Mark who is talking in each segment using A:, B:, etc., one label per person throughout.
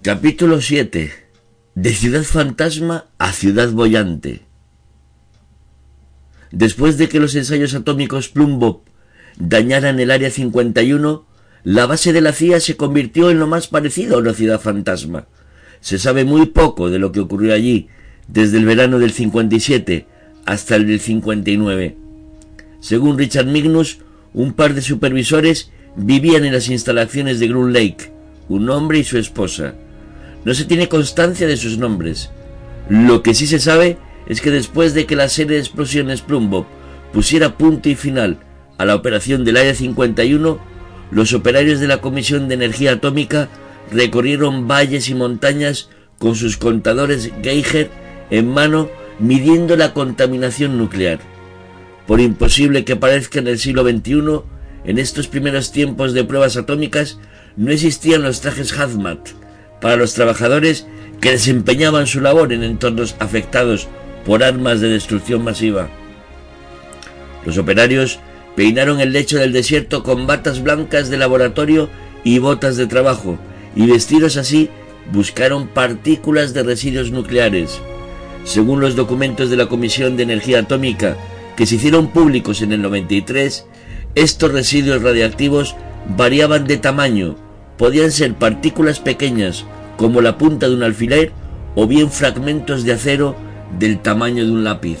A: Capítulo 7. De ciudad fantasma a ciudad bollante. Después de que los ensayos atómicos Plumbo dañaran el Área 51, la base de la CIA se convirtió en lo más parecido a una ciudad fantasma. Se sabe muy poco de lo que ocurrió allí, desde el verano del 57 hasta el del 59. Según Richard Mignus, un par de supervisores vivían en las instalaciones de Groom Lake, un hombre y su esposa. No se tiene constancia de sus nombres. Lo que sí se sabe es que después de que la serie de explosiones Plumbo pusiera punto y final a la operación del Área 51, los operarios de la Comisión de Energía Atómica recorrieron valles y montañas con sus contadores Geiger en mano midiendo la contaminación nuclear. Por imposible que parezca en el siglo XXI, en estos primeros tiempos de pruebas atómicas no existían los trajes hazmat para los trabajadores que desempeñaban su labor en entornos afectados por armas de destrucción masiva. Los operarios peinaron el lecho del desierto con batas blancas de laboratorio y botas de trabajo, y vestidos así buscaron partículas de residuos nucleares. Según los documentos de la Comisión de Energía Atómica, que se hicieron públicos en el 93, estos residuos radiactivos variaban de tamaño, podían ser partículas pequeñas como la punta de un alfiler o bien fragmentos de acero del tamaño de un lápiz.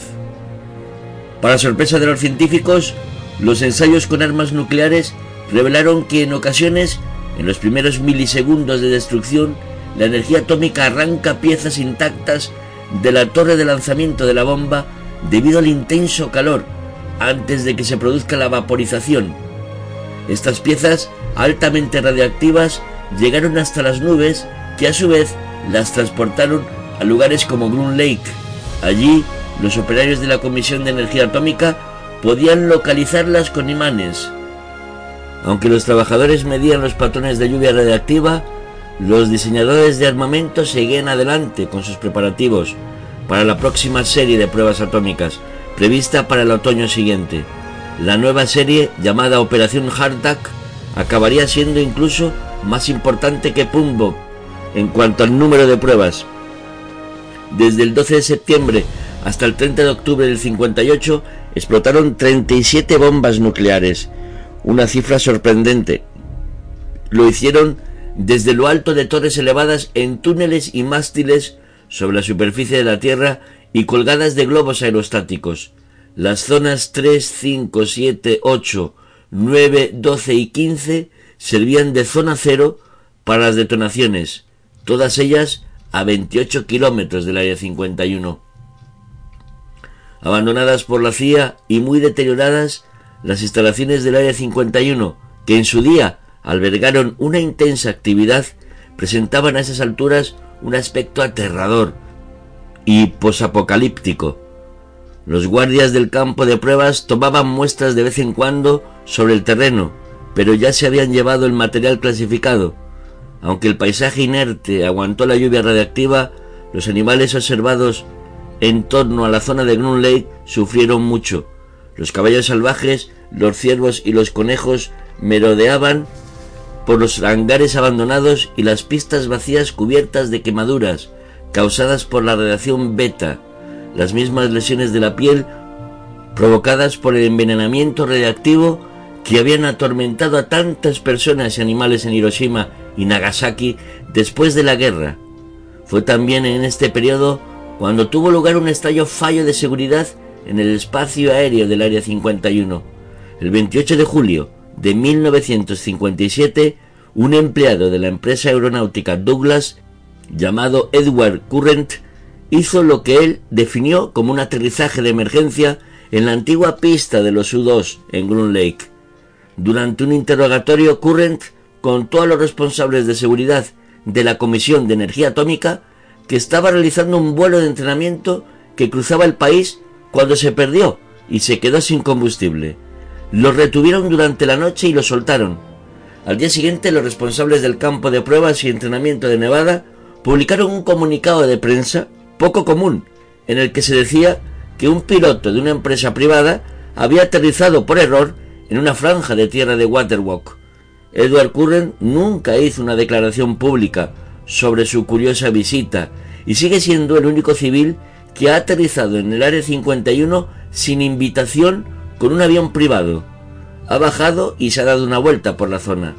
A: Para sorpresa de los científicos, los ensayos con armas nucleares revelaron que en ocasiones, en los primeros milisegundos de destrucción, la energía atómica arranca piezas intactas de la torre de lanzamiento de la bomba debido al intenso calor antes de que se produzca la vaporización. Estas piezas altamente radiactivas llegaron hasta las nubes que a su vez las transportaron a lugares como Groom Lake. Allí, los operarios de la Comisión de Energía Atómica podían localizarlas con imanes. Aunque los trabajadores medían los patrones de lluvia radiactiva, los diseñadores de armamento seguían adelante con sus preparativos para la próxima serie de pruebas atómicas, prevista para el otoño siguiente. La nueva serie, llamada Operación Hardtack, acabaría siendo incluso más importante que Pumbo en cuanto al número de pruebas. Desde el 12 de septiembre hasta el 30 de octubre del 58 explotaron 37 bombas nucleares, una cifra sorprendente. Lo hicieron desde lo alto de torres elevadas en túneles y mástiles sobre la superficie de la Tierra y colgadas de globos aerostáticos. Las zonas 3, 5, 7, 8, 9, 12 y 15 servían de zona cero para las detonaciones, todas ellas a 28 kilómetros del Área 51. Abandonadas por la CIA y muy deterioradas, las instalaciones del Área 51, que en su día albergaron una intensa actividad, presentaban a esas alturas un aspecto aterrador y posapocalíptico. Los guardias del campo de pruebas tomaban muestras de vez en cuando sobre el terreno, pero ya se habían llevado el material clasificado. Aunque el paisaje inerte aguantó la lluvia radiactiva, los animales observados en torno a la zona de Groom Lake sufrieron mucho. Los caballos salvajes, los ciervos y los conejos merodeaban por los hangares abandonados y las pistas vacías cubiertas de quemaduras causadas por la radiación beta, las mismas lesiones de la piel provocadas por el envenenamiento radiactivo que habían atormentado a tantas personas y animales en Hiroshima y Nagasaki después de la guerra. Fue también en este periodo cuando tuvo lugar un estallo fallo de seguridad en el espacio aéreo del Área 51. El 28 de julio de 1957, un empleado de la empresa aeronáutica Douglas, llamado Edward Current, hizo lo que él definió como un aterrizaje de emergencia en la antigua pista de los U-2 en Groom Lake. Durante un interrogatorio, Current contó a los responsables de seguridad de la Comisión de Energía Atómica que estaba realizando un vuelo de entrenamiento que cruzaba el país cuando se perdió y se quedó sin combustible. Lo retuvieron durante la noche y lo soltaron. Al día siguiente los responsables del campo de pruebas y entrenamiento de Nevada publicaron un comunicado de prensa poco común en el que se decía que un piloto de una empresa privada había aterrizado por error en una franja de tierra de Waterwalk. Edward Curren nunca hizo una declaración pública sobre su curiosa visita y sigue siendo el único civil que ha aterrizado en el Área 51 sin invitación con un avión privado. Ha bajado y se ha dado una vuelta por la zona.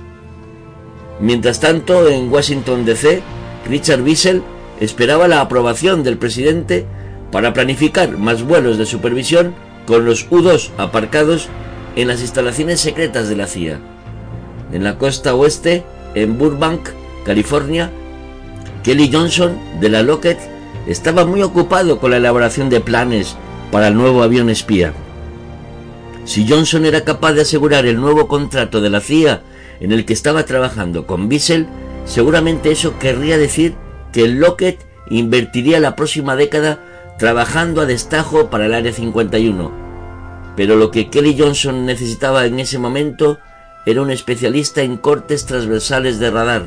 A: Mientras tanto, en Washington DC, Richard Wiesel esperaba la aprobación del presidente para planificar más vuelos de supervisión con los U-2 aparcados en las instalaciones secretas de la CIA. En la costa oeste, en Burbank, California, Kelly Johnson de la Lockheed estaba muy ocupado con la elaboración de planes para el nuevo avión espía. Si Johnson era capaz de asegurar el nuevo contrato de la CIA en el que estaba trabajando con Bissell, seguramente eso querría decir que Lockheed invertiría la próxima década trabajando a destajo para el Área 51. Pero lo que Kelly Johnson necesitaba en ese momento era un especialista en cortes transversales de radar.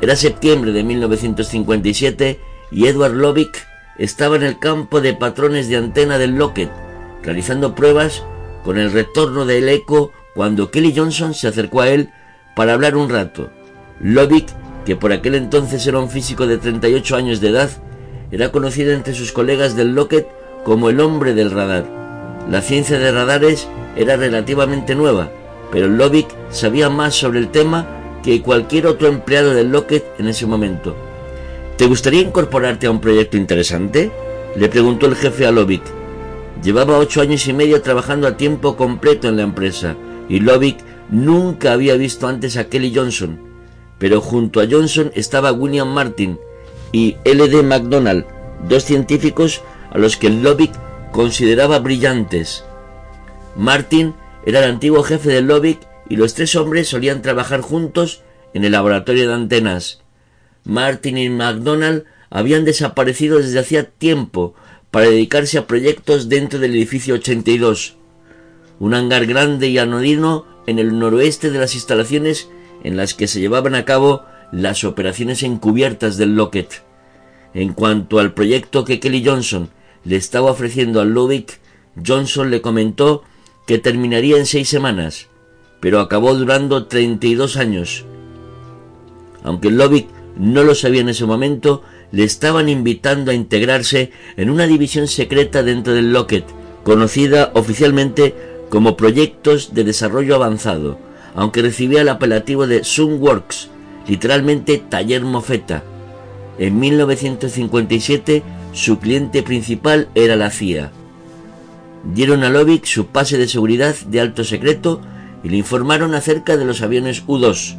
A: Era septiembre de 1957 y Edward Lovick estaba en el campo de patrones de antena del Lockheed, realizando pruebas con el retorno del eco cuando Kelly Johnson se acercó a él para hablar un rato. Lovick, que por aquel entonces era un físico de 38 años de edad, era conocido entre sus colegas del Lockheed como el hombre del radar. La ciencia de radares era relativamente nueva, pero Lovick sabía más sobre el tema que cualquier otro empleado del Lockheed en ese momento. ¿Te gustaría incorporarte a un proyecto interesante? Le preguntó el jefe a Lovick. Llevaba ocho años y medio trabajando a tiempo completo en la empresa y Lovick nunca había visto antes a Kelly Johnson. Pero junto a Johnson estaba William Martin y L.D. MacDonald, dos científicos a los que Lovick consideraba brillantes. Martin era el antiguo jefe de Lovick y los tres hombres solían trabajar juntos en el laboratorio de antenas. Martin y MacDonald habían desaparecido desde hacía tiempo para dedicarse a proyectos dentro del edificio 82, un hangar grande y anodino en el noroeste de las instalaciones en las que se llevaban a cabo las operaciones encubiertas del Lockheed. En cuanto al proyecto que Kelly Johnson le estaba ofreciendo a Lovick, Johnson le comentó que terminaría en seis semanas, pero acabó durando 32 años. Aunque Lovick no lo sabía en ese momento, le estaban invitando a integrarse en una división secreta dentro del Lockheed, conocida oficialmente como Proyectos de Desarrollo Avanzado, aunque recibía el apelativo de Sunworks, literalmente taller mofeta. En 1957 su cliente principal era la CIA. Dieron a Lovick su pase de seguridad de alto secreto y le informaron acerca de los aviones U-2.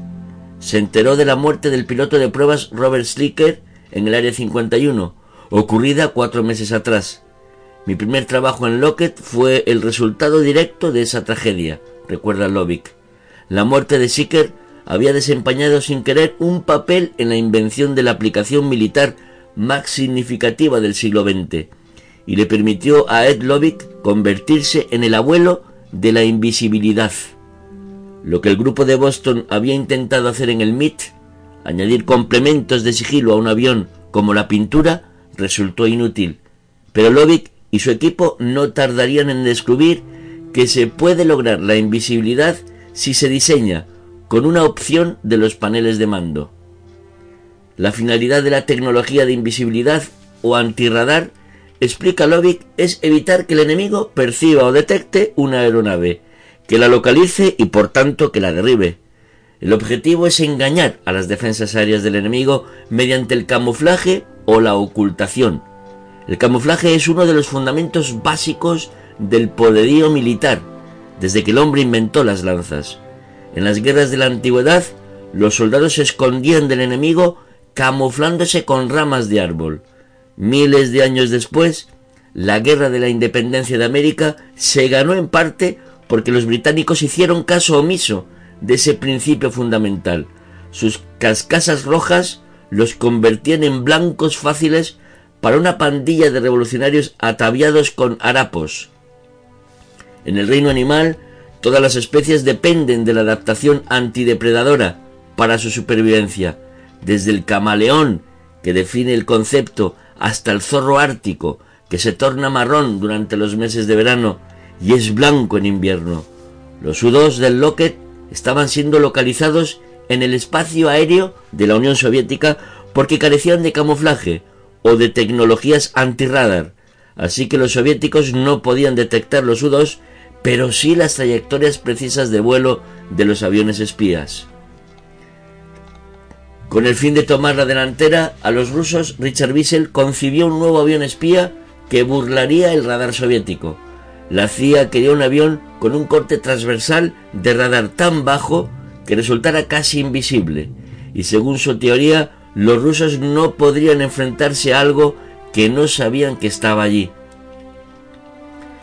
A: Se enteró de la muerte del piloto de pruebas Robert Slicker en el Área 51, ocurrida cuatro meses atrás. Mi primer trabajo en Lockheed fue el resultado directo de esa tragedia, recuerda Lovick. La muerte de Slicker había desempeñado sin querer un papel en la invención de la aplicación militar más significativa del siglo XX y le permitió a Ed Lovick convertirse en el abuelo de la invisibilidad. Lo que el grupo de Boston había intentado hacer en el MIT, añadir complementos de sigilo a un avión como la pintura, resultó inútil. Pero Lovick y su equipo no tardarían en descubrir que se puede lograr la invisibilidad si se diseña con una opción de los paneles de mando. La finalidad de la tecnología de invisibilidad o antirradar, explica Lovick, es evitar que el enemigo perciba o detecte una aeronave, que la localice y por tanto que la derribe. El objetivo es engañar a las defensas aéreas del enemigo mediante el camuflaje o la ocultación. El camuflaje es uno de los fundamentos básicos del poderío militar, desde que el hombre inventó las lanzas. En las guerras de la antigüedad, los soldados se escondían del enemigo camuflándose con ramas de árbol. Miles de años después, la guerra de la independencia de América se ganó en parte porque los británicos hicieron caso omiso de ese principio fundamental. Sus cascasas rojas los convertían en blancos fáciles para una pandilla de revolucionarios ataviados con harapos. En el reino animal, todas las especies dependen de la adaptación antidepredadora para su supervivencia, desde el camaleón, que define el concepto, hasta el zorro ártico, que se torna marrón durante los meses de verano y es blanco en invierno. Los U-2 del Lockheed estaban siendo localizados en el espacio aéreo de la Unión Soviética porque carecían de camuflaje o de tecnologías antirradar, así que los soviéticos no podían detectar los U-2, pero sí las trayectorias precisas de vuelo de los aviones espías. Con el fin de tomar la delantera, a los rusos Richard Wiesel concibió un nuevo avión espía que burlaría el radar soviético. La CIA quería un avión con un corte transversal de radar tan bajo que resultara casi invisible, y según su teoría, los rusos no podrían enfrentarse a algo que no sabían que estaba allí.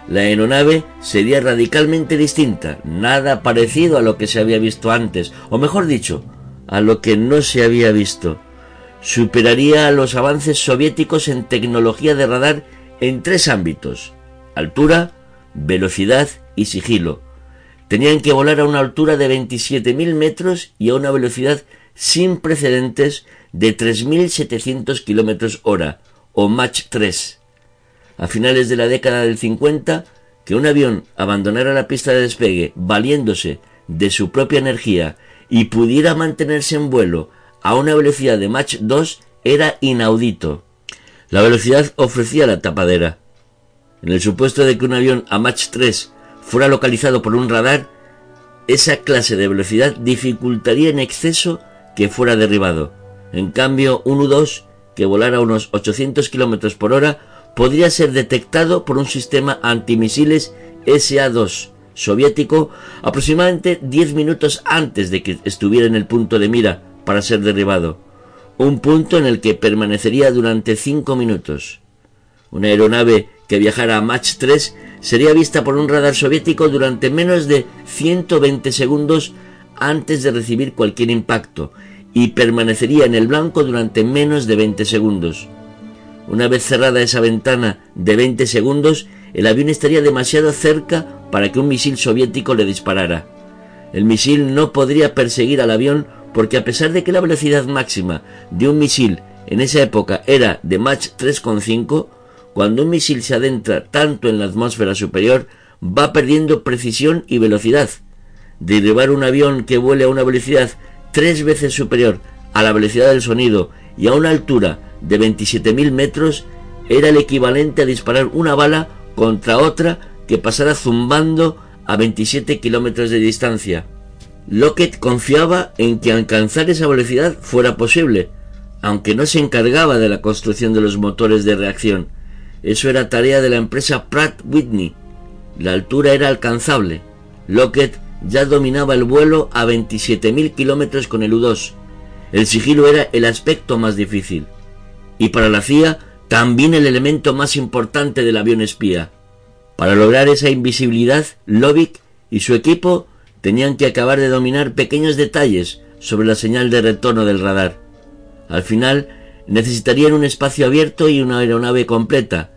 A: La aeronave sería radicalmente distinta, nada parecido a lo que se había visto antes, o mejor dicho, a lo que no se había visto. Superaría los avances soviéticos en tecnología de radar en tres ámbitos, altura, velocidad y sigilo. Tenían que volar a una altura de 27.000 metros y a una velocidad sin precedentes de 3.700 kilómetros hora, o Mach 3. A finales de la década del 50, que un avión abandonara la pista de despegue valiéndose de su propia energía y pudiera mantenerse en vuelo a una velocidad de Mach 2 era inaudito. La velocidad ofrecía la tapadera. En el supuesto de que un avión a Mach 3 fuera localizado por un radar, esa clase de velocidad dificultaría en exceso que fuera derribado. En cambio, un U-2 que volara unos 800 km por hora podría ser detectado por un sistema antimisiles SA-2 soviético aproximadamente 10 minutos antes de que estuviera en el punto de mira para ser derribado, un punto en el que permanecería durante 5 minutos. Una aeronave que viajara a Mach 3 sería vista por un radar soviético durante menos de 120 segundos antes de recibir cualquier impacto y permanecería en el blanco durante menos de 20 segundos. Una vez cerrada esa ventana de 20 segundos, el avión estaría demasiado cerca para que un misil soviético le disparara. El misil no podría perseguir al avión porque a pesar de que la velocidad máxima de un misil en esa época era de Mach 3,5, cuando un misil se adentra tanto en la atmósfera superior, va perdiendo precisión y velocidad. Derribar un avión que vuele a una velocidad tres veces superior a la velocidad del sonido y a una altura de 27.000 metros era el equivalente a disparar una bala contra otra que pasara zumbando a 27 kilómetros de distancia. Lockett confiaba en que alcanzar esa velocidad fuera posible, aunque no se encargaba de la construcción de los motores de reacción. Eso era tarea de la empresa Pratt Whitney. La altura era alcanzable. Lockett ya dominaba el vuelo a 27.000 kilómetros con el U-2. El sigilo era el aspecto más difícil. Y para la CIA, también el elemento más importante del avión espía. Para lograr esa invisibilidad, Lovick y su equipo tenían que acabar de dominar pequeños detalles sobre la señal de retorno del radar. Al final, necesitarían un espacio abierto y una aeronave completa.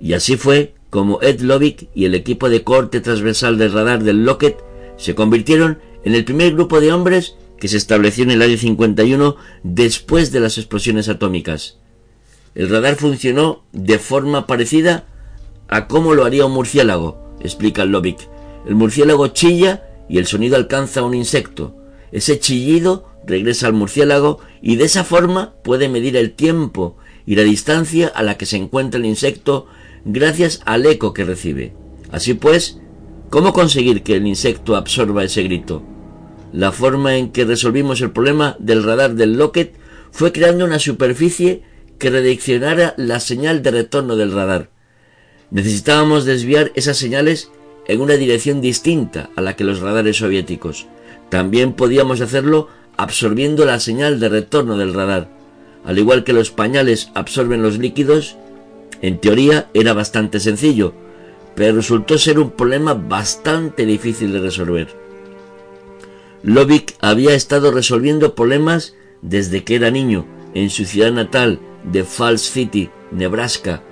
A: Y así fue como Ed Lovick y el equipo de corte transversal del radar del Lockheed se convirtieron en el primer grupo de hombres que se estableció en el año 51 después de las explosiones atómicas. El radar funcionó de forma parecida a cómo lo haría un murciélago, explica Lovick. El murciélago chilla y el sonido alcanza a un insecto. Ese chillido regresa al murciélago y de esa forma puede medir el tiempo y la distancia a la que se encuentra el insecto gracias al eco que recibe. Así pues, ¿cómo conseguir que el insecto absorba ese grito? La forma en que resolvimos el problema del radar del Lockheed fue creando una superficie que redireccionara la señal de retorno del radar. Necesitábamos desviar esas señales en una dirección distinta a la que los radares soviéticos. También podíamos hacerlo absorbiendo la señal de retorno del radar. Al igual que los pañales absorben los líquidos, en teoría era bastante sencillo, pero resultó ser un problema bastante difícil de resolver. Lovick había estado resolviendo problemas desde que era niño en su ciudad natal de Falls City, Nebraska,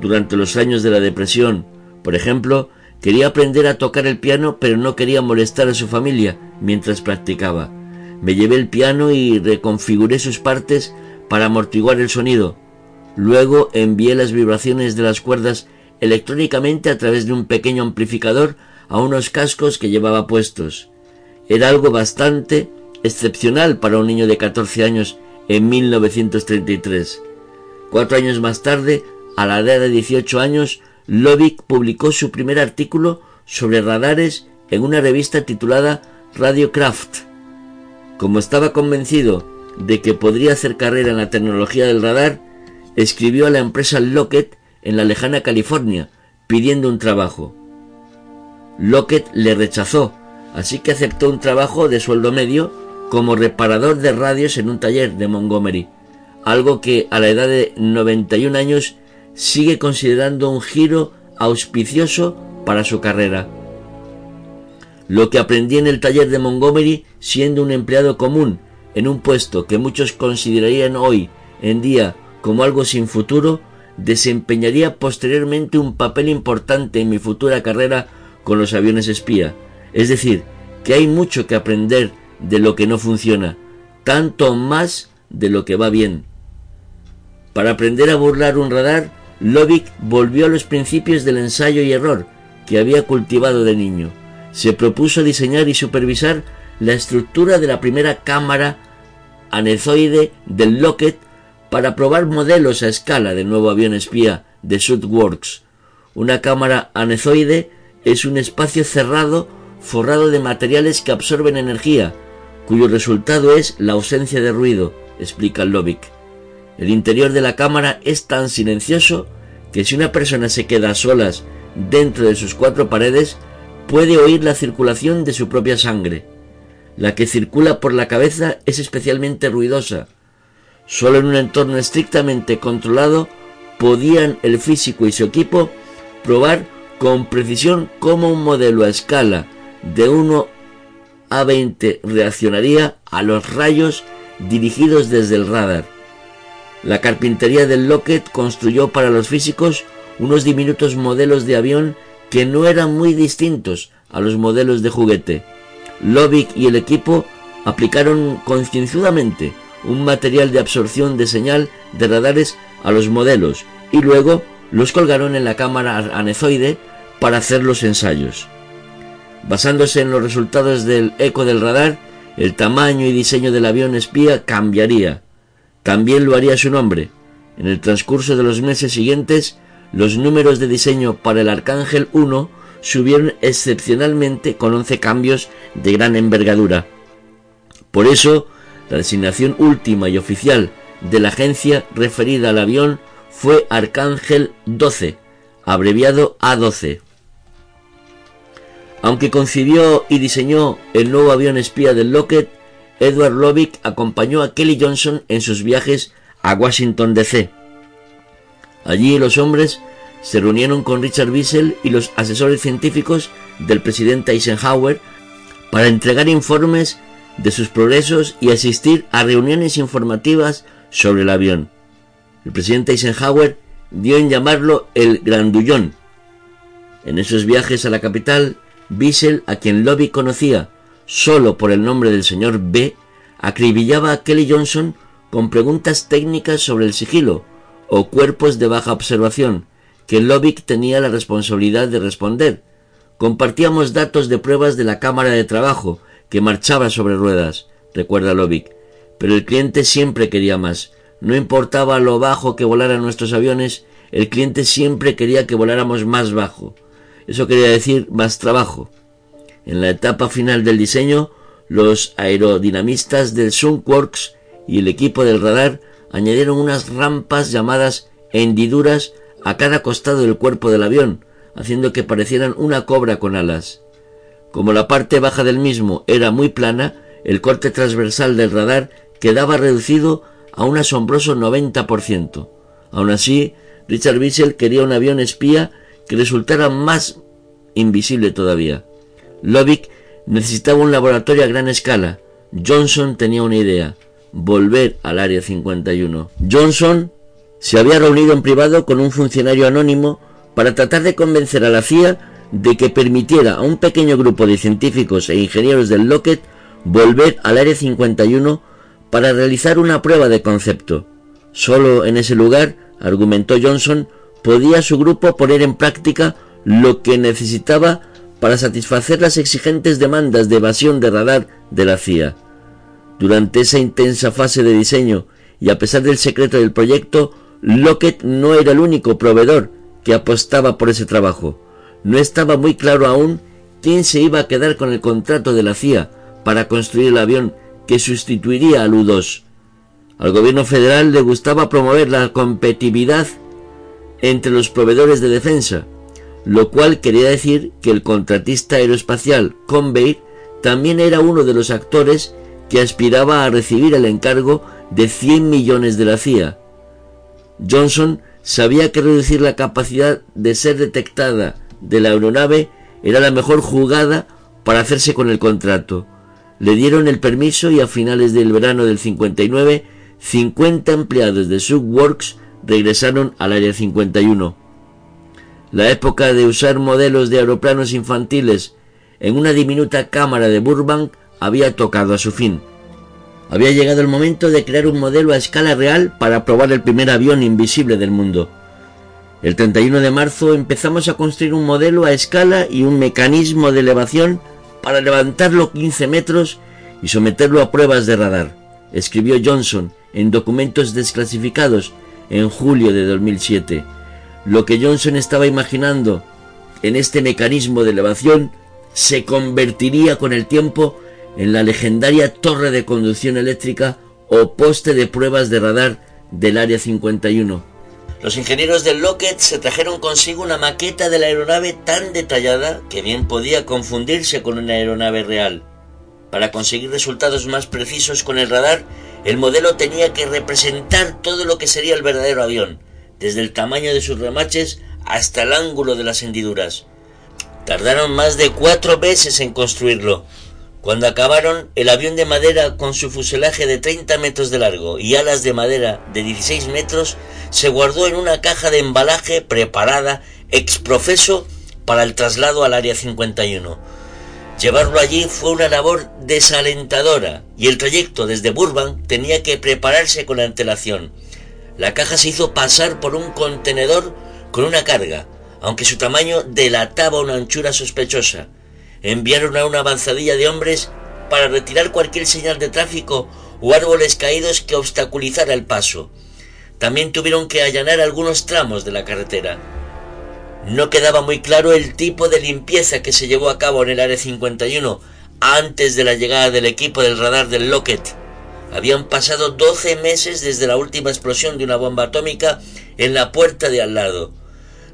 A: durante los años de la depresión. Por ejemplo, quería aprender a tocar el piano, pero no quería molestar a su familia mientras practicaba. Me llevé el piano y reconfiguré sus partes para amortiguar el sonido. Luego envié las vibraciones de las cuerdas electrónicamente a través de un pequeño amplificador a unos cascos que llevaba puestos. Era algo bastante excepcional para un niño de 14 años en 1933. Cuatro años más tarde, a la edad de 18 años, Lovick publicó su primer artículo sobre radares en una revista titulada Radiocraft. Como estaba convencido de que podría hacer carrera en la tecnología del radar, escribió a la empresa Lockheed en la lejana California pidiendo un trabajo. Lockett le rechazó, así que aceptó un trabajo de sueldo medio como reparador de radios en un taller de Montgomery, algo que a la edad de 91 años sigue considerando un giro auspicioso para su carrera. Lo que aprendí en el taller de Montgomery siendo un empleado común en un puesto que muchos considerarían hoy en día como algo sin futuro, desempeñaría posteriormente un papel importante en mi futura carrera con los aviones espía. Es decir, que hay mucho que aprender de lo que no funciona, tanto más de lo que va bien. Para aprender a burlar un radar, Lovick volvió a los principios del ensayo y error que había cultivado de niño. Se propuso diseñar y supervisar la estructura de la primera cámara anezoide del Lockheed para probar modelos a escala del nuevo avión espía de Sudworks. Una cámara anezoide es un espacio cerrado forrado de materiales que absorben energía, cuyo resultado es la ausencia de ruido, explica Lovick. El interior de la cámara es tan silencioso que si una persona se queda a solas dentro de sus cuatro paredes, puede oír la circulación de su propia sangre. La que circula por la cabeza es especialmente ruidosa. Solo en un entorno estrictamente controlado podían el físico y su equipo probar con precisión cómo un modelo a escala de 1 a 20 reaccionaría a los rayos dirigidos desde el radar. La carpintería del Lockheed construyó para los físicos unos diminutos modelos de avión que no eran muy distintos a los modelos de juguete. Lovick y el equipo aplicaron concienzudamente un material de absorción de señal de radares a los modelos y luego los colgaron en la cámara anezoide para hacer los ensayos. Basándose en los resultados del eco del radar, el tamaño y diseño del avión espía cambiaría. También lo haría su nombre. En el transcurso de los meses siguientes, los números de diseño para el Arcángel 1 subieron excepcionalmente con 11 cambios de gran envergadura. Por eso, la designación última y oficial de la agencia referida al avión fue Arcángel 12, abreviado A12. Aunque concibió y diseñó el nuevo avión espía del Lockheed, Edward Lovick acompañó a Kelly Johnson en sus viajes a Washington DC. Allí los hombres se reunieron con Richard Wiesel y los asesores científicos del presidente Eisenhower para entregar informes de sus progresos y asistir a reuniones informativas sobre el avión. El presidente Eisenhower dio en llamarlo el Grandullón. En esos viajes a la capital, Wiesel, a quien Lobby conocía solo por el nombre del señor B, acribillaba a Kelly Johnson con preguntas técnicas sobre el sigilo o cuerpos de baja observación, que Lovick tenía la responsabilidad de responder. Compartíamos datos de pruebas de la cámara de trabajo, que marchaba sobre ruedas, recuerda Lovick. Pero el cliente siempre quería más. No importaba lo bajo que volaran nuestros aviones, el cliente siempre quería que voláramos más bajo. Eso quería decir más trabajo. En la etapa final del diseño, los aerodinamistas del Sunworks y el equipo del radar añadieron unas rampas llamadas hendiduras a cada costado del cuerpo del avión, haciendo que parecieran una cobra con alas. Como la parte baja del mismo era muy plana, el corte transversal del radar quedaba reducido a un asombroso 90%. Aun así, Richard Bissell quería un avión espía que resultara más invisible todavía. Lovick necesitaba un laboratorio a gran escala. Johnson tenía una idea, volver al Área 51. Johnson se había reunido en privado con un funcionario anónimo para tratar de convencer a la CIA de que permitiera a un pequeño grupo de científicos e ingenieros del Lockheed volver al Área 51 para realizar una prueba de concepto. Solo en ese lugar, argumentó Johnson, podía su grupo poner en práctica lo que necesitaba para satisfacer las exigentes demandas de evasión de radar de la CIA. Durante esa intensa fase de diseño y a pesar del secreto del proyecto, Lockheed no era el único proveedor que apostaba por ese trabajo. No estaba muy claro aún quién se iba a quedar con el contrato de la CIA para construir el avión que sustituiría al U-2. Al gobierno federal le gustaba promover la competitividad entre los proveedores de defensa, lo cual quería decir que el contratista aeroespacial Convair también era uno de los actores que aspiraba a recibir el encargo de 100 millones de la CIA. Johnson sabía que reducir la capacidad de ser detectada de la aeronave era la mejor jugada para hacerse con el contrato. Le dieron el permiso y a finales del verano del 59, 50 empleados de Subworks regresaron al Área 51. La época de usar modelos de aeroplanos infantiles en una diminuta cámara de Burbank había tocado a su fin. Había llegado el momento de crear un modelo a escala real para probar el primer avión invisible del mundo. El 31 de marzo empezamos a construir un modelo a escala y un mecanismo de elevación para levantarlo 15 metros y someterlo a pruebas de radar, escribió Johnson en documentos desclasificados en julio de 2007. Lo que Johnson estaba imaginando en este mecanismo de elevación se convertiría con el tiempo en la legendaria torre de conducción eléctrica o poste de pruebas de radar del Área 51. Los ingenieros del Lockheed se trajeron consigo una maqueta de la aeronave tan detallada que bien podía confundirse con una aeronave real. Para conseguir resultados más precisos con el radar, el modelo tenía que representar todo lo que sería el verdadero avión, desde el tamaño de sus remaches hasta el ángulo de las hendiduras. Tardaron más de cuatro meses en construirlo, cuando acabaron, el avión de madera con su fuselaje de 30 metros de largo y alas de madera de 16 metros se guardó en una caja de embalaje preparada ex profeso para el traslado al Área 51. Llevarlo allí fue una labor desalentadora y el trayecto desde Burbank tenía que prepararse con antelación. La caja se hizo pasar por un contenedor con una carga, aunque su tamaño delataba una anchura sospechosa enviaron a una avanzadilla de hombres para retirar cualquier señal de tráfico o árboles caídos que obstaculizara el paso. También tuvieron que allanar algunos tramos de la carretera. No quedaba muy claro el tipo de limpieza que se llevó a cabo en el Área 51 antes de la llegada del equipo del radar del Lockheed. Habían pasado 12 meses desde la última explosión de una bomba atómica en la puerta de al lado.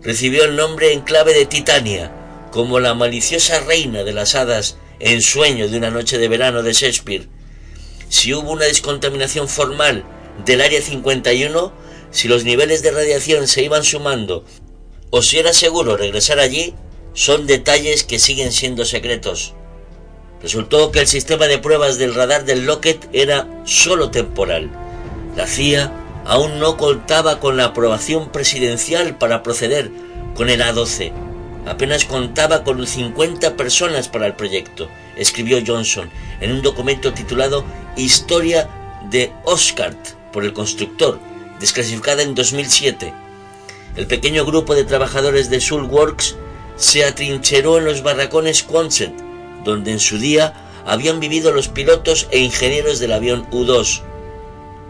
A: Recibió el nombre en clave de Titania, como la maliciosa reina de las hadas en sueño de una noche de verano de Shakespeare. Si hubo una descontaminación formal del área 51, si los niveles de radiación se iban sumando o si era seguro regresar allí, son detalles que siguen siendo secretos. Resultó que el sistema de pruebas del radar del Lockheed era solo temporal. La CIA aún no contaba con la aprobación presidencial para proceder con el A-12 Apenas contaba con 50 personas para el proyecto, escribió Johnson en un documento titulado Historia de Oscar por el constructor, desclasificada en 2007. El pequeño grupo de trabajadores de Sulworks se atrincheró en los barracones Quonset, donde en su día habían vivido los pilotos e ingenieros del avión U-2.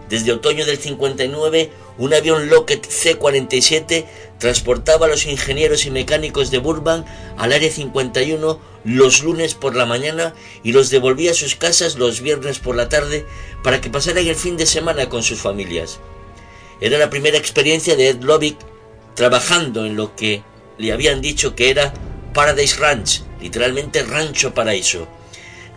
A: Desde otoño del 59, un avión Lockheed C-47 transportaba a los ingenieros y mecánicos de Burbank al Área 51 los lunes por la mañana y los devolvía a sus casas los viernes por la tarde para que pasaran el fin de semana con sus familias. Era la primera experiencia de Ed Lovick trabajando en lo que le habían dicho que era Paradise Ranch, literalmente Rancho Paraíso.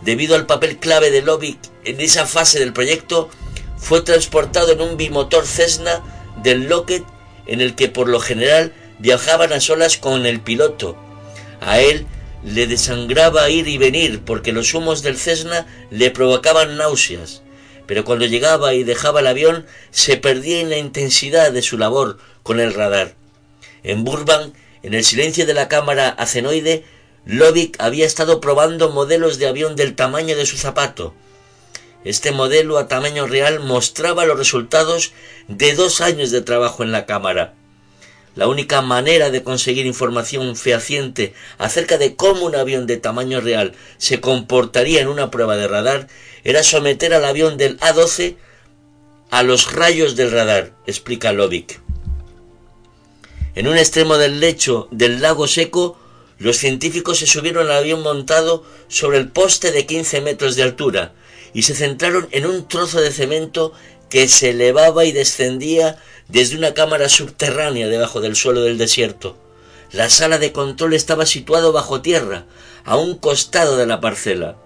A: Debido al papel clave de Lovick en esa fase del proyecto, fue transportado en un bimotor Cessna del Lockheed en el que por lo general viajaban a solas con el piloto. A él le desangraba ir y venir porque los humos del Cessna le provocaban náuseas, pero cuando llegaba y dejaba el avión se perdía en la intensidad de su labor con el radar. En Burbank, en el silencio de la cámara acenoide, Lovick había estado probando modelos de avión del tamaño de su zapato, este modelo a tamaño real mostraba los resultados de dos años de trabajo en la cámara. La única manera de conseguir información fehaciente acerca de cómo un avión de tamaño real se comportaría en una prueba de radar era someter al avión del A-12 a los rayos del radar, explica Lovick. En un extremo del lecho del lago seco, los científicos se subieron al avión montado sobre el poste de 15 metros de altura y se centraron en un trozo de cemento que se elevaba y descendía desde una cámara subterránea debajo del suelo del desierto. La sala de control estaba situada bajo tierra, a un costado de la parcela.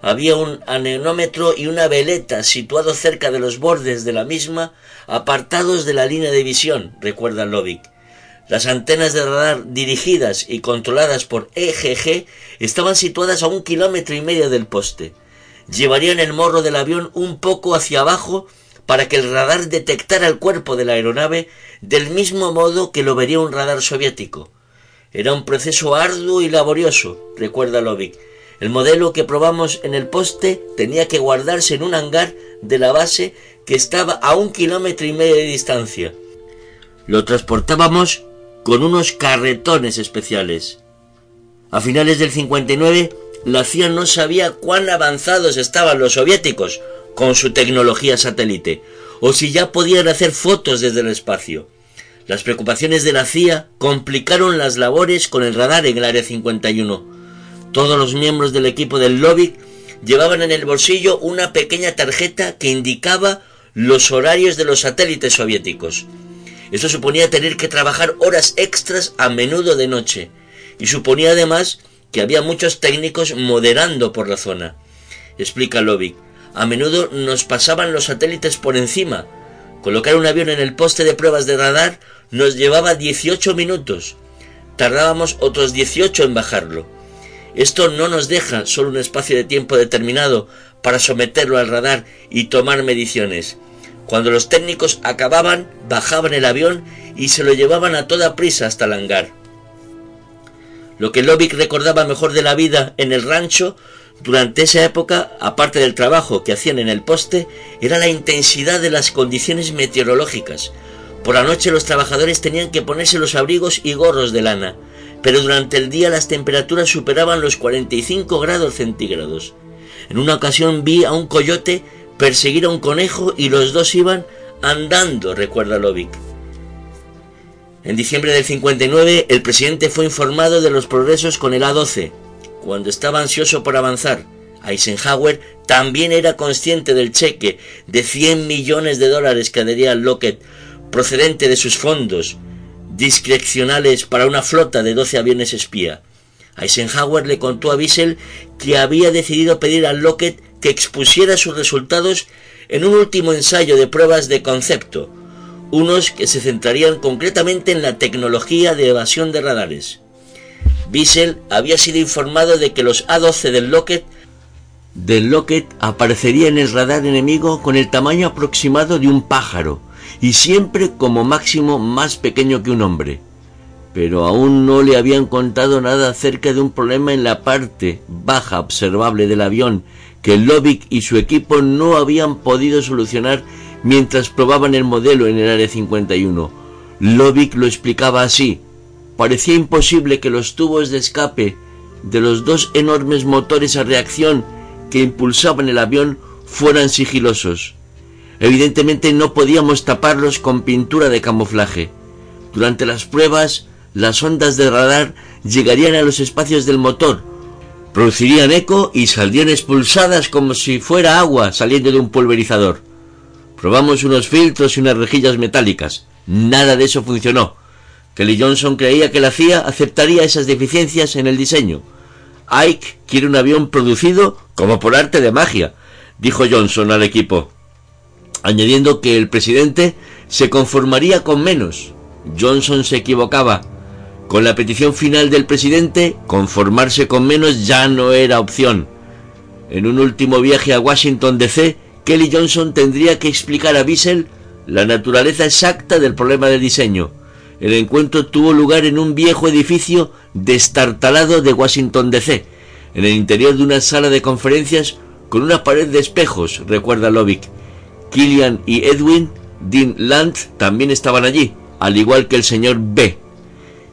A: Había un anemómetro y una veleta situados cerca de los bordes de la misma, apartados de la línea de visión, recuerda Lovick. Las antenas de radar dirigidas y controladas por EGG estaban situadas a un kilómetro y medio del poste. Llevarían el morro del avión un poco hacia abajo para que el radar detectara el cuerpo de la aeronave del mismo modo que lo vería un radar soviético. Era un proceso arduo y laborioso, recuerda Lovick. El modelo que probamos en el poste tenía que guardarse en un hangar de la base que estaba a un kilómetro y medio de distancia. Lo transportábamos con unos carretones especiales. A finales del 59, la CIA no sabía cuán avanzados estaban los soviéticos con su tecnología satélite, o si ya podían hacer fotos desde el espacio. Las preocupaciones de la CIA complicaron las labores con el radar en el Área 51. Todos los miembros del equipo del lobby llevaban en el bolsillo una pequeña tarjeta que indicaba los horarios de los satélites soviéticos. Esto suponía tener que trabajar horas extras a menudo de noche, y suponía además que había muchos técnicos moderando por la zona. Explica Lovick. A menudo nos pasaban los satélites por encima. Colocar un avión en el poste de pruebas de radar nos llevaba 18 minutos. Tardábamos otros 18 en bajarlo. Esto no nos deja solo un espacio de tiempo determinado para someterlo al radar y tomar mediciones. Cuando los técnicos acababan, bajaban el avión y se lo llevaban a toda prisa hasta el hangar. Lo que Lovick recordaba mejor de la vida en el rancho durante esa época, aparte del trabajo que hacían en el poste, era la intensidad de las condiciones meteorológicas. Por la noche los trabajadores tenían que ponerse los abrigos y gorros de lana, pero durante el día las temperaturas superaban los 45 grados centígrados. En una ocasión vi a un coyote perseguir a un conejo y los dos iban andando, recuerda Lovick. En diciembre del 59, el presidente fue informado de los progresos con el A-12. Cuando estaba ansioso por avanzar, Eisenhower también era consciente del cheque de 100 millones de dólares que adhería Lockheed procedente de sus fondos discrecionales para una flota de 12 aviones espía. Eisenhower le contó a Wiesel que había decidido pedir a Lockheed que expusiera sus resultados en un último ensayo de pruebas de concepto, unos que se centrarían concretamente en la tecnología de evasión de radares. Wiesel había sido informado de que los A-12 del Lockheed del Lockheed aparecería en el radar enemigo con el tamaño aproximado de un pájaro y siempre como máximo más pequeño que un hombre. Pero aún no le habían contado nada acerca de un problema en la parte baja observable del avión que Lovick y su equipo no habían podido solucionar mientras probaban el modelo en el Área 51. Lovick lo explicaba así. Parecía imposible que los tubos de escape de los dos enormes motores a reacción que impulsaban el avión fueran sigilosos. Evidentemente no podíamos taparlos con pintura de camuflaje. Durante las pruebas, las ondas de radar llegarían a los espacios del motor, producirían eco y saldrían expulsadas como si fuera agua saliendo de un pulverizador. Probamos unos filtros y unas rejillas metálicas. Nada de eso funcionó. Kelly Johnson creía que la CIA aceptaría esas deficiencias en el diseño. Ike quiere un avión producido como por arte de magia, dijo Johnson al equipo, añadiendo que el presidente se conformaría con menos. Johnson se equivocaba. Con la petición final del presidente, conformarse con menos ya no era opción. En un último viaje a Washington DC, Kelly Johnson tendría que explicar a Wiesel la naturaleza exacta del problema de diseño. El encuentro tuvo lugar en un viejo edificio destartalado de Washington DC, en el interior de una sala de conferencias con una pared de espejos, recuerda Lovick. Killian y Edwin Dean Land también estaban allí, al igual que el señor B.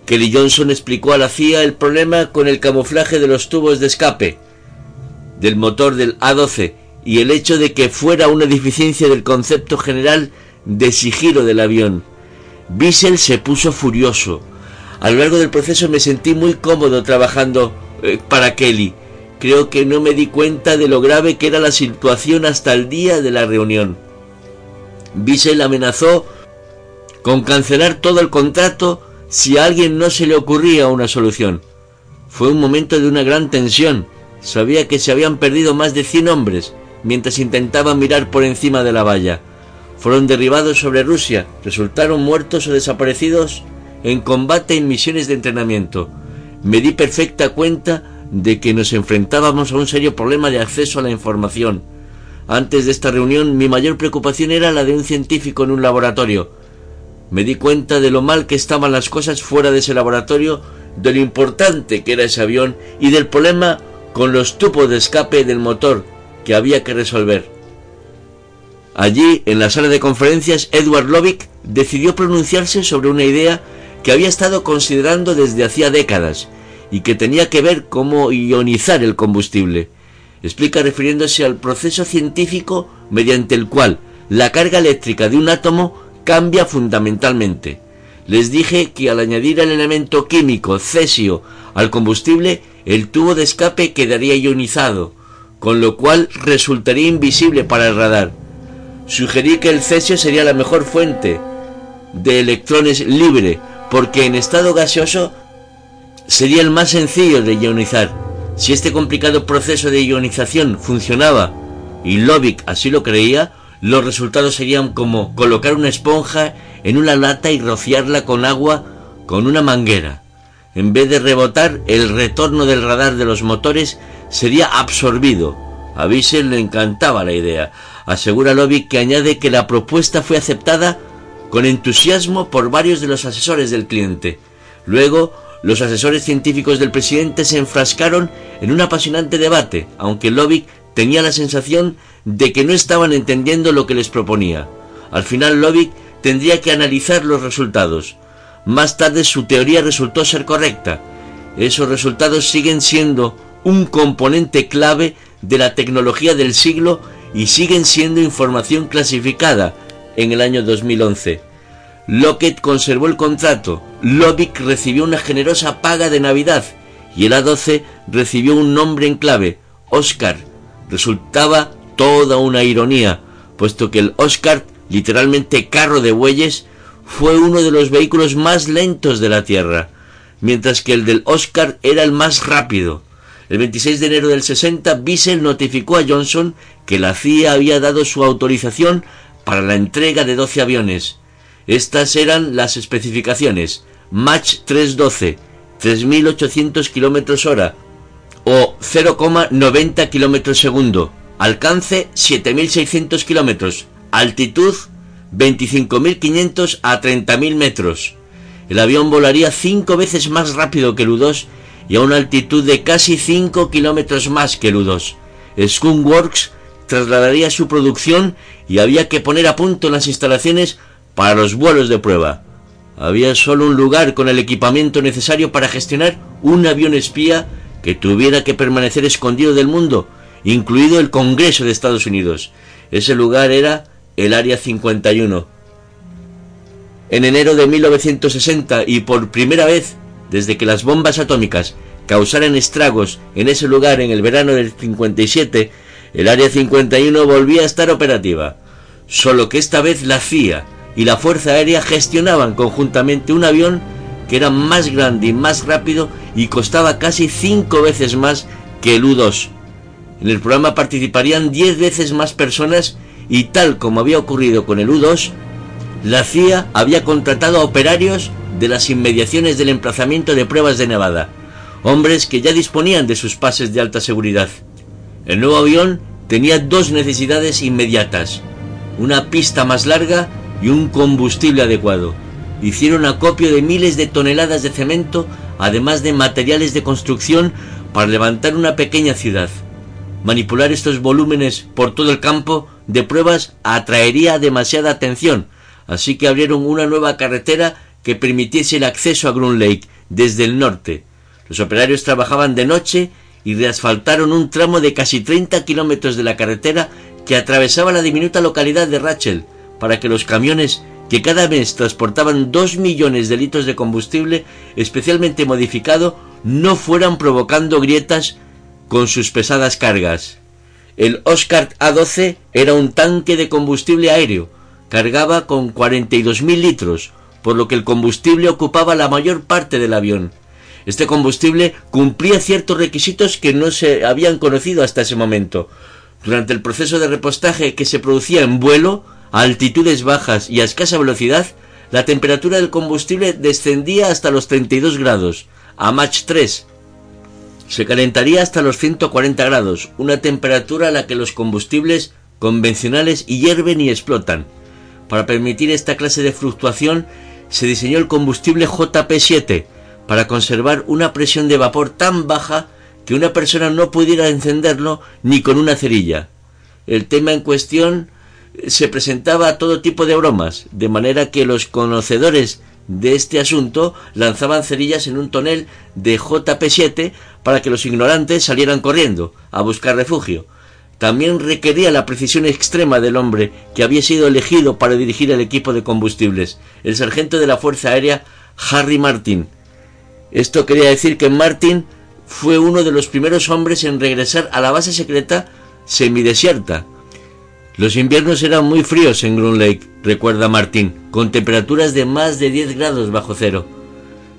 A: Kelly Johnson explicó a la CIA el problema con el camuflaje de los tubos de escape del motor del A-12 y el hecho de que fuera una deficiencia del concepto general de sigilo del avión. Bissell se puso furioso. A lo largo del proceso me sentí muy cómodo trabajando eh, para Kelly. Creo que no me di cuenta de lo grave que era la situación hasta el día de la reunión. Bissell amenazó con cancelar todo el contrato si a alguien no se le ocurría una solución. Fue un momento de una gran tensión. Sabía que se habían perdido más de 100 hombres mientras intentaban mirar por encima de la valla. Fueron derribados sobre Rusia, resultaron muertos o desaparecidos en combate en misiones de entrenamiento. Me di perfecta cuenta de que nos enfrentábamos a un serio problema de acceso a la información. Antes de esta reunión mi mayor preocupación era la de un científico en un laboratorio. Me di cuenta de lo mal que estaban las cosas fuera de ese laboratorio, de lo importante que era ese avión y del problema con los tubos de escape del motor que había que resolver. Allí, en la sala de conferencias, Edward Lovick decidió pronunciarse sobre una idea que había estado considerando desde hacía décadas y que tenía que ver cómo ionizar el combustible. Explica refiriéndose al proceso científico mediante el cual la carga eléctrica de un átomo cambia fundamentalmente. Les dije que al añadir el elemento químico cesio al combustible, el tubo de escape quedaría ionizado, con lo cual resultaría invisible para el radar. Sugerí que el cesio sería la mejor fuente de electrones libre, porque en estado gaseoso sería el más sencillo de ionizar. Si este complicado proceso de ionización funcionaba, y Lovick así lo creía, los resultados serían como colocar una esponja en una lata y rociarla con agua con una manguera. En vez de rebotar, el retorno del radar de los motores sería absorbido. A Bissell le encantaba la idea. Asegura Lovick que añade que la propuesta fue aceptada con entusiasmo por varios de los asesores del cliente. Luego, los asesores científicos del presidente se enfrascaron en un apasionante debate, aunque Lovick tenía la sensación de que no estaban entendiendo lo que les proponía. Al final Lovick tendría que analizar los resultados. Más tarde su teoría resultó ser correcta. Esos resultados siguen siendo un componente clave de la tecnología del siglo y siguen siendo información clasificada en el año 2011. Lockett conservó el contrato, Lovick recibió una generosa paga de Navidad y el A12 recibió un nombre en clave, Oscar. Resultaba toda una ironía, puesto que el Oscar, literalmente carro de bueyes, fue uno de los vehículos más lentos de la Tierra, mientras que el del Oscar era el más rápido. El 26 de enero del 60, Bissell notificó a Johnson que la CIA había dado su autorización para la entrega de 12 aviones. Estas eran las especificaciones. Mach 312, 3.800 km hora o 0,90 km segundo. Alcance 7.600 km. Altitud 25.500 a 30.000 metros. El avión volaría cinco veces más rápido que el U-2 y a una altitud de casi 5 kilómetros más que el U-2. Skunkworks trasladaría su producción y había que poner a punto las instalaciones para los vuelos de prueba. Había solo un lugar con el equipamiento necesario para gestionar un avión espía que tuviera que permanecer escondido del mundo, incluido el Congreso de Estados Unidos. Ese lugar era el Área 51. En enero de 1960 y por primera vez desde que las bombas atómicas causaran estragos en ese lugar en el verano del 57, el Área 51 volvía a estar operativa, solo que esta vez la CIA y la Fuerza Aérea gestionaban conjuntamente un avión que era más grande y más rápido y costaba casi cinco veces más que el U-2. En el programa participarían diez veces más personas y tal como había ocurrido con el U-2, la CIA había contratado a operarios de las inmediaciones del emplazamiento de pruebas de Nevada, hombres que ya disponían de sus pases de alta seguridad. El nuevo avión tenía dos necesidades inmediatas, una pista más larga y un combustible adecuado. Hicieron acopio de miles de toneladas de cemento, además de materiales de construcción para levantar una pequeña ciudad. Manipular estos volúmenes por todo el campo de pruebas atraería demasiada atención, así que abrieron una nueva carretera que permitiese el acceso a Groom Lake desde el norte. Los operarios trabajaban de noche y reasfaltaron un tramo de casi 30 kilómetros de la carretera que atravesaba la diminuta localidad de Rachel para que los camiones que cada mes transportaban dos millones de litros de combustible especialmente modificado no fueran provocando grietas con sus pesadas cargas. El Oscar A-12 era un tanque de combustible aéreo, cargaba con 42.000 litros, por lo que el combustible ocupaba la mayor parte del avión. Este combustible cumplía ciertos requisitos que no se habían conocido hasta ese momento. Durante el proceso de repostaje que se producía en vuelo, a altitudes bajas y a escasa velocidad, la temperatura del combustible descendía hasta los 32 grados, a Mach 3. Se calentaría hasta los 140 grados, una temperatura a la que los combustibles convencionales hierven y explotan. Para permitir esta clase de fluctuación se diseñó el combustible JP7 para conservar una presión de vapor tan baja que una persona no pudiera encenderlo ni con una cerilla. El tema en cuestión se presentaba todo tipo de bromas, de manera que los conocedores de este asunto lanzaban cerillas en un tonel de JP7 para que los ignorantes salieran corriendo a buscar refugio. También requería la precisión extrema del hombre que había sido elegido para dirigir el equipo de combustibles, el sargento de la Fuerza Aérea Harry Martin. Esto quería decir que Martin fue uno de los primeros hombres en regresar a la base secreta semidesierta, los inviernos eran muy fríos en Groom Lake, recuerda Martín, con temperaturas de más de 10 grados bajo cero.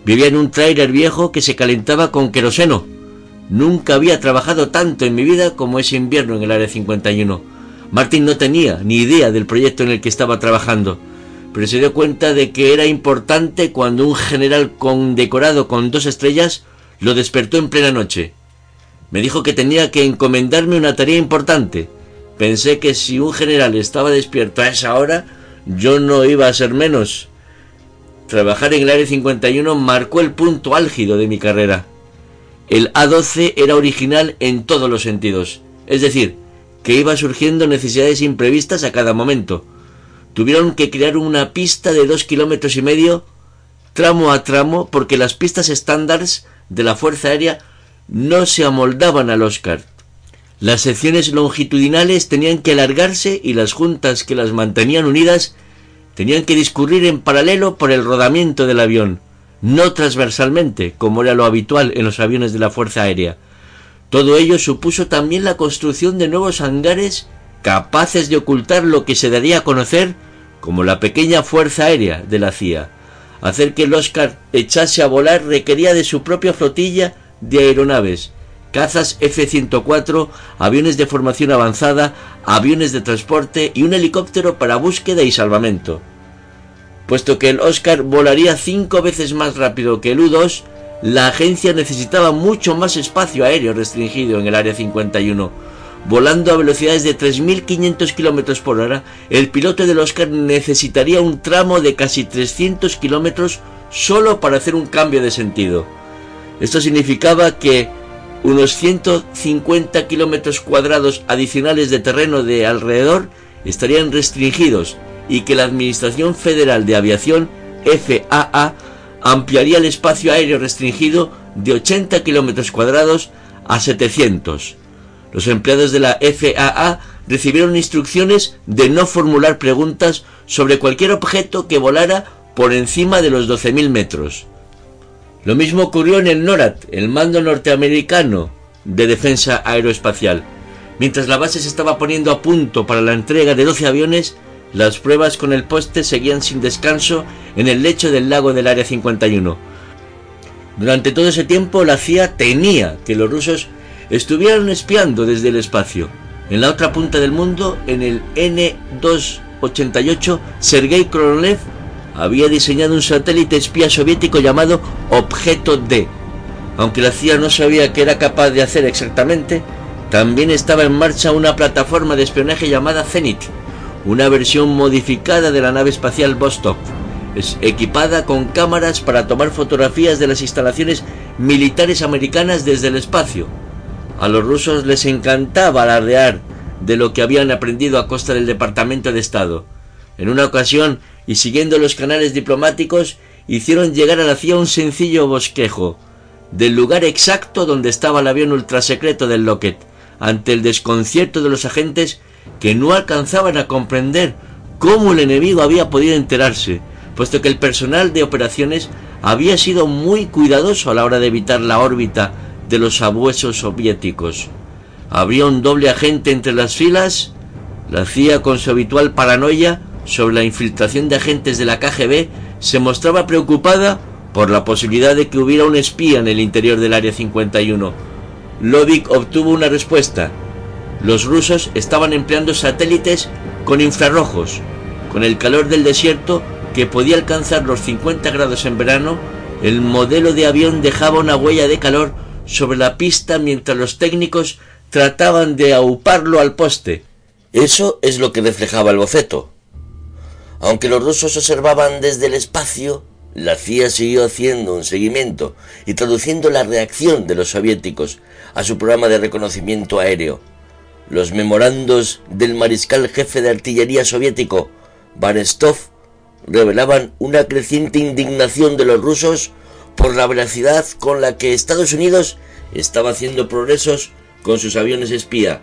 A: Vivía en un trailer viejo que se calentaba con queroseno. Nunca había trabajado tanto en mi vida como ese invierno en el Área 51. Martín no tenía ni idea del proyecto en el que estaba trabajando, pero se dio cuenta de que era importante cuando un general condecorado con dos estrellas lo despertó en plena noche. Me dijo que tenía que encomendarme una tarea importante, Pensé que si un general estaba despierto a esa hora, yo no iba a ser menos. Trabajar en el Área 51 marcó el punto álgido de mi carrera. El A12 era original en todos los sentidos, es decir, que iba surgiendo necesidades imprevistas a cada momento. Tuvieron que crear una pista de dos kilómetros y medio, tramo a tramo, porque las pistas estándares de la Fuerza Aérea no se amoldaban al Oscar. Las secciones longitudinales tenían que alargarse y las juntas que las mantenían unidas tenían que discurrir en paralelo por el rodamiento del avión, no transversalmente, como era lo habitual en los aviones de la Fuerza Aérea. Todo ello supuso también la construcción de nuevos hangares capaces de ocultar lo que se daría a conocer como la pequeña Fuerza Aérea de la CIA. Hacer que el Oscar echase a volar requería de su propia flotilla de aeronaves, cazas F-104, aviones de formación avanzada, aviones de transporte y un helicóptero para búsqueda y salvamento. Puesto que el Oscar volaría cinco veces más rápido que el U-2, la agencia necesitaba mucho más espacio aéreo restringido en el Área 51. Volando a velocidades de 3.500 km por hora, el piloto del Oscar necesitaría un tramo de casi 300 km solo para hacer un cambio de sentido. Esto significaba que unos 150 kilómetros cuadrados adicionales de terreno de alrededor estarían restringidos y que la Administración Federal de Aviación, FAA, ampliaría el espacio aéreo restringido de 80 kilómetros cuadrados a 700. Los empleados de la FAA recibieron instrucciones de no formular preguntas sobre cualquier objeto que volara por encima de los 12.000 metros. Lo mismo ocurrió en el NORAD, el mando norteamericano de defensa aeroespacial. Mientras la base se estaba poniendo a punto para la entrega de 12 aviones, las pruebas con el poste seguían sin descanso en el lecho del lago del Área 51. Durante todo ese tiempo la CIA tenía que los rusos estuvieran espiando desde el espacio. En la otra punta del mundo, en el N-288, Sergei Korolev había diseñado un satélite espía soviético llamado Objeto D. Aunque la CIA no sabía qué era capaz de hacer exactamente, también estaba en marcha una plataforma de espionaje llamada Zenit, una versión modificada de la nave espacial Vostok, equipada con cámaras para tomar fotografías de las instalaciones militares americanas desde el espacio. A los rusos les encantaba alardear de lo que habían aprendido a costa del Departamento de Estado. En una ocasión, y siguiendo los canales diplomáticos hicieron llegar a la CIA un sencillo bosquejo del lugar exacto donde estaba el avión ultrasecreto del Lockheed, ante el desconcierto de los agentes que no alcanzaban a comprender cómo el enemigo había podido enterarse, puesto que el personal de operaciones había sido muy cuidadoso a la hora de evitar la órbita de los sabuesos soviéticos. Había un doble agente entre las filas, la CIA con su habitual paranoia sobre la infiltración de agentes de la KGB se mostraba preocupada por la posibilidad de que hubiera un espía en el interior del Área 51. Lovik obtuvo una respuesta. Los rusos estaban empleando satélites con infrarrojos. Con el calor del desierto, que podía alcanzar los 50 grados en verano, el modelo de avión dejaba una huella de calor sobre la pista mientras los técnicos trataban de auparlo al poste. Eso es lo que reflejaba el boceto. Aunque los rusos observaban desde el espacio, la CIA siguió haciendo un seguimiento y traduciendo la reacción de los soviéticos a su programa de reconocimiento aéreo. Los memorandos del mariscal jefe de artillería soviético, Barestov, revelaban una creciente indignación de los rusos por la veracidad con la que Estados Unidos estaba haciendo progresos con sus aviones espía.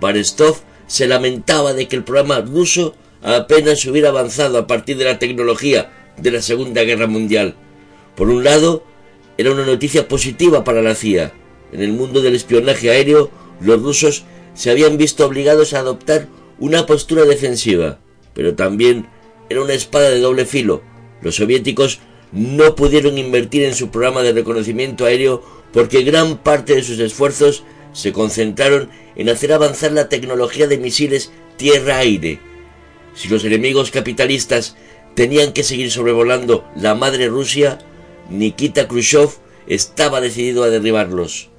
A: Barestov se lamentaba de que el programa ruso apenas hubiera avanzado a partir de la tecnología de la Segunda Guerra Mundial. Por un lado, era una noticia positiva para la CIA. En el mundo del espionaje aéreo, los rusos se habían visto obligados a adoptar una postura defensiva, pero también era una espada de doble filo. Los soviéticos no pudieron invertir en su programa de reconocimiento aéreo porque gran parte de sus esfuerzos se concentraron en hacer avanzar la tecnología de misiles tierra-aire. Si los enemigos capitalistas tenían que seguir sobrevolando la madre Rusia, Nikita Khrushchev estaba decidido a derribarlos.